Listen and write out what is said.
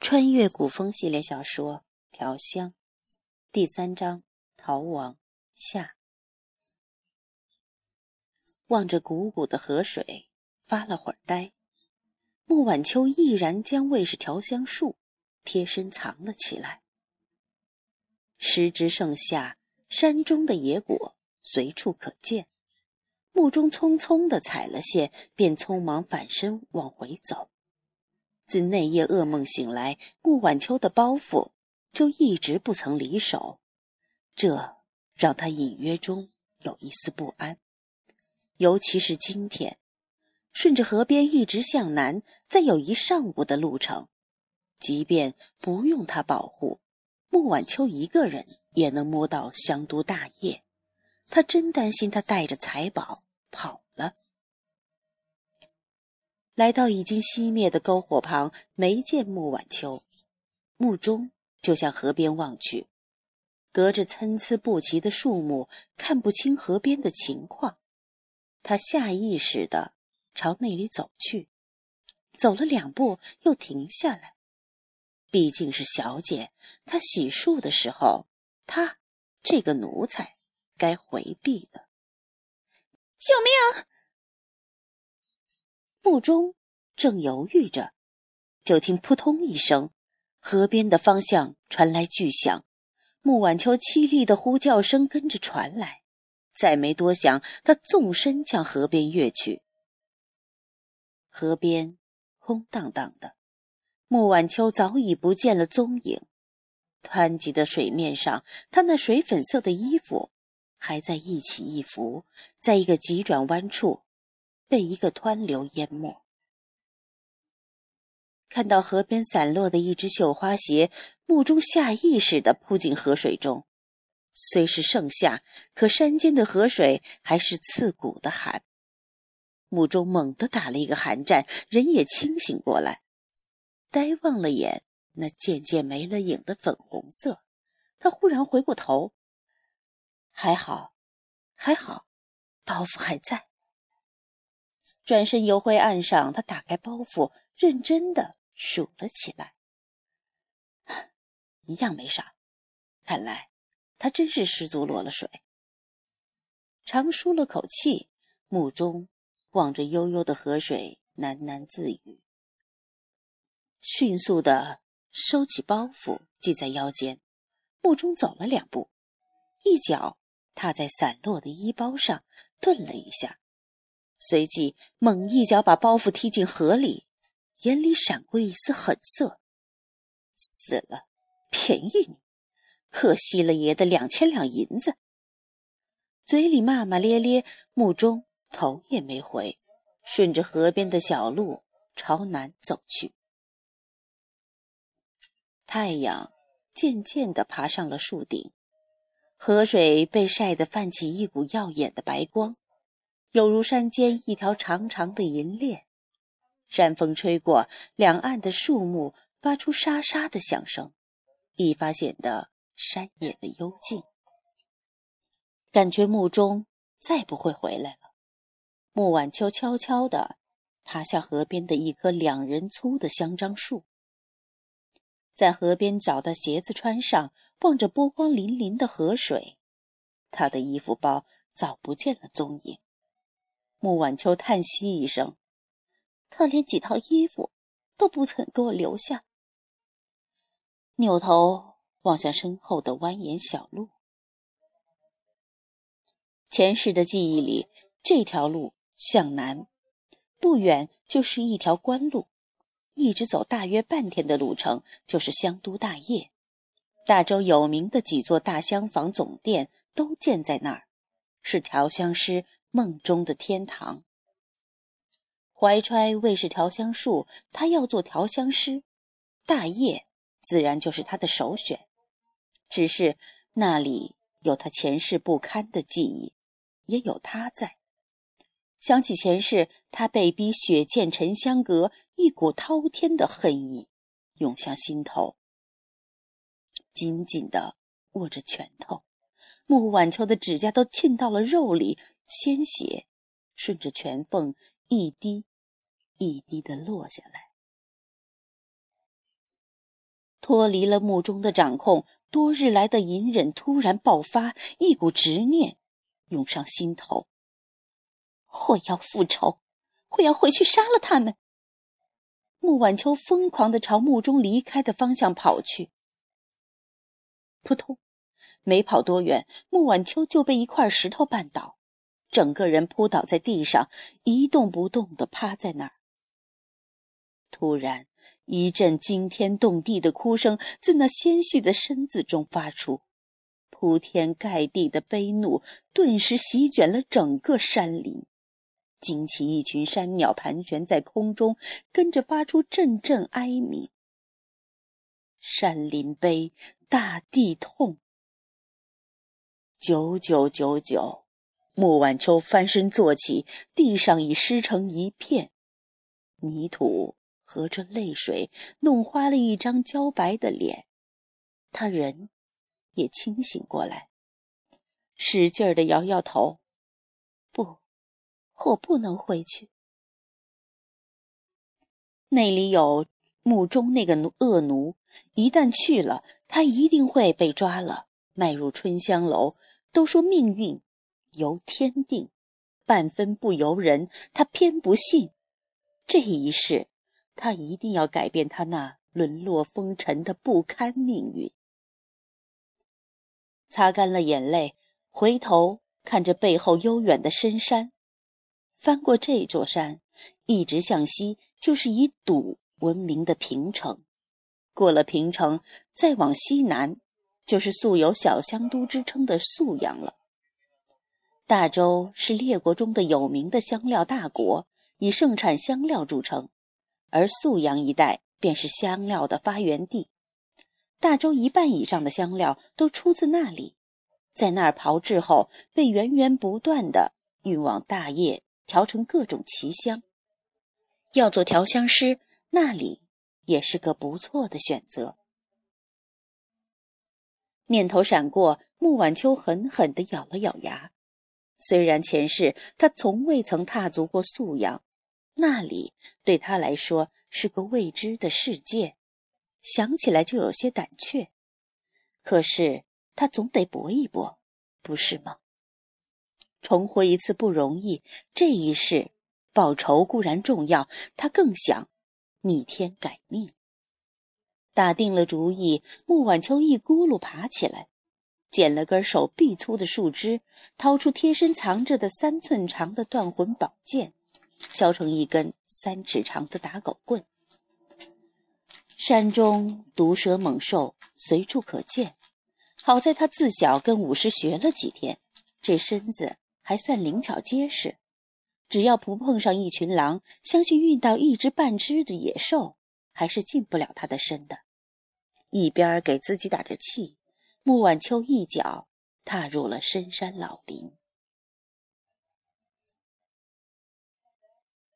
穿越古风系列小说《调香》第三章《逃亡》下。望着汩汩的河水，发了会儿呆。穆晚秋毅然将卫士调香术贴身藏了起来。时值盛夏，山中的野果随处可见。穆中匆匆的踩了线，便匆忙返身往回走。自那夜噩梦醒来，穆晚秋的包袱就一直不曾离手，这让他隐约中有一丝不安。尤其是今天，顺着河边一直向南，再有一上午的路程，即便不用他保护，穆晚秋一个人也能摸到香都大业。他真担心他带着财宝跑了。来到已经熄灭的篝火旁，没见穆晚秋，穆中就向河边望去，隔着参差不齐的树木，看不清河边的情况。他下意识的朝那里走去，走了两步又停下来。毕竟是小姐，她洗漱的时候，他这个奴才该回避的。救命！墓中正犹豫着，就听扑通一声，河边的方向传来巨响，穆晚秋凄厉的呼叫声跟着传来。再没多想，他纵身向河边跃去。河边空荡荡的，穆晚秋早已不见了踪影。湍急的水面上，他那水粉色的衣服还在一起一伏，在一个急转弯处。被一个湍流淹没。看到河边散落的一只绣花鞋，木中下意识地扑进河水中。虽是盛夏，可山间的河水还是刺骨的寒。木中猛地打了一个寒战，人也清醒过来，呆望了眼那渐渐没了影的粉红色。他忽然回过头，还好，还好，包袱还在。转身游回岸上，他打开包袱，认真的数了起来，一样没少。看来他真是失足落了水。长舒了口气，目中望着悠悠的河水，喃喃自语。迅速的收起包袱，系在腰间，目中走了两步，一脚踏在散落的衣包上，顿了一下。随即猛一脚把包袱踢进河里，眼里闪过一丝狠色：“死了，便宜你，可惜了爷的两千两银子。”嘴里骂骂咧咧，目中头也没回，顺着河边的小路朝南走去。太阳渐渐地爬上了树顶，河水被晒得泛起一股耀眼的白光。犹如山间一条长长的银链，山风吹过，两岸的树木发出沙沙的响声，一发显得山野的幽静。感觉墓中再不会回来了。穆晚秋悄悄地爬下河边的一棵两人粗的香樟树，在河边找到鞋子穿上，望着波光粼粼的河水，他的衣服包早不见了踪影。穆晚秋叹息一声：“他连几套衣服都不曾给我留下。”扭头望向身后的蜿蜒小路。前世的记忆里，这条路向南，不远就是一条官路，一直走大约半天的路程就是香都大业。大周有名的几座大香坊总店都建在那儿，是调香师。梦中的天堂。怀揣卫士调香术，他要做调香师，大业自然就是他的首选。只是那里有他前世不堪的记忆，也有他在。想起前世，他被逼血溅沉香阁，一股滔天的恨意涌向心头，紧紧的握着拳头。穆晚秋的指甲都沁到了肉里。鲜血顺着拳缝一滴一滴的落下来。脱离了墓中的掌控，多日来的隐忍突然爆发，一股执念涌上心头。我要复仇，我要回去杀了他们。穆晚秋疯狂的朝墓中离开的方向跑去。扑通，没跑多远，穆晚秋就被一块石头绊倒，整个人扑倒在地上，一动不动地趴在那儿。突然，一阵惊天动地的哭声自那纤细的身子中发出，铺天盖地的悲怒顿时席卷了整个山林。惊起一群山鸟盘旋在空中，跟着发出阵阵哀鸣。山林悲，大地痛。九九九九，穆晚秋翻身坐起，地上已湿成一片，泥土和着泪水弄花了一张焦白的脸。他人也清醒过来，使劲儿的摇摇头，不。我不能回去。那里有墓中那个恶奴，一旦去了，他一定会被抓了，卖入春香楼。都说命运由天定，半分不由人。他偏不信。这一世，他一定要改变他那沦落风尘的不堪命运。擦干了眼泪，回头看着背后悠远的深山。翻过这座山，一直向西，就是以堵闻名的平城。过了平城，再往西南，就是素有小香都之称的宿阳了。大周是列国中的有名的香料大国，以盛产香料著称，而宿阳一带便是香料的发源地。大周一半以上的香料都出自那里，在那儿炮制后，被源源不断的运往大业。调成各种奇香，要做调香师，那里也是个不错的选择。念头闪过，穆晚秋狠狠地咬了咬牙。虽然前世他从未曾踏足过素阳，那里对他来说是个未知的世界，想起来就有些胆怯。可是他总得搏一搏，不是吗？重活一次不容易，这一世报仇固然重要，他更想逆天改命。打定了主意，穆晚秋一咕噜爬起来，捡了根手臂粗的树枝，掏出贴身藏着的三寸长的断魂宝剑，削成一根三尺长的打狗棍。山中毒蛇猛兽随处可见，好在他自小跟武师学了几天，这身子。还算灵巧结实，只要不碰上一群狼，相信遇到一只半只的野兽，还是近不了他的身的。一边给自己打着气，穆晚秋一脚踏入了深山老林。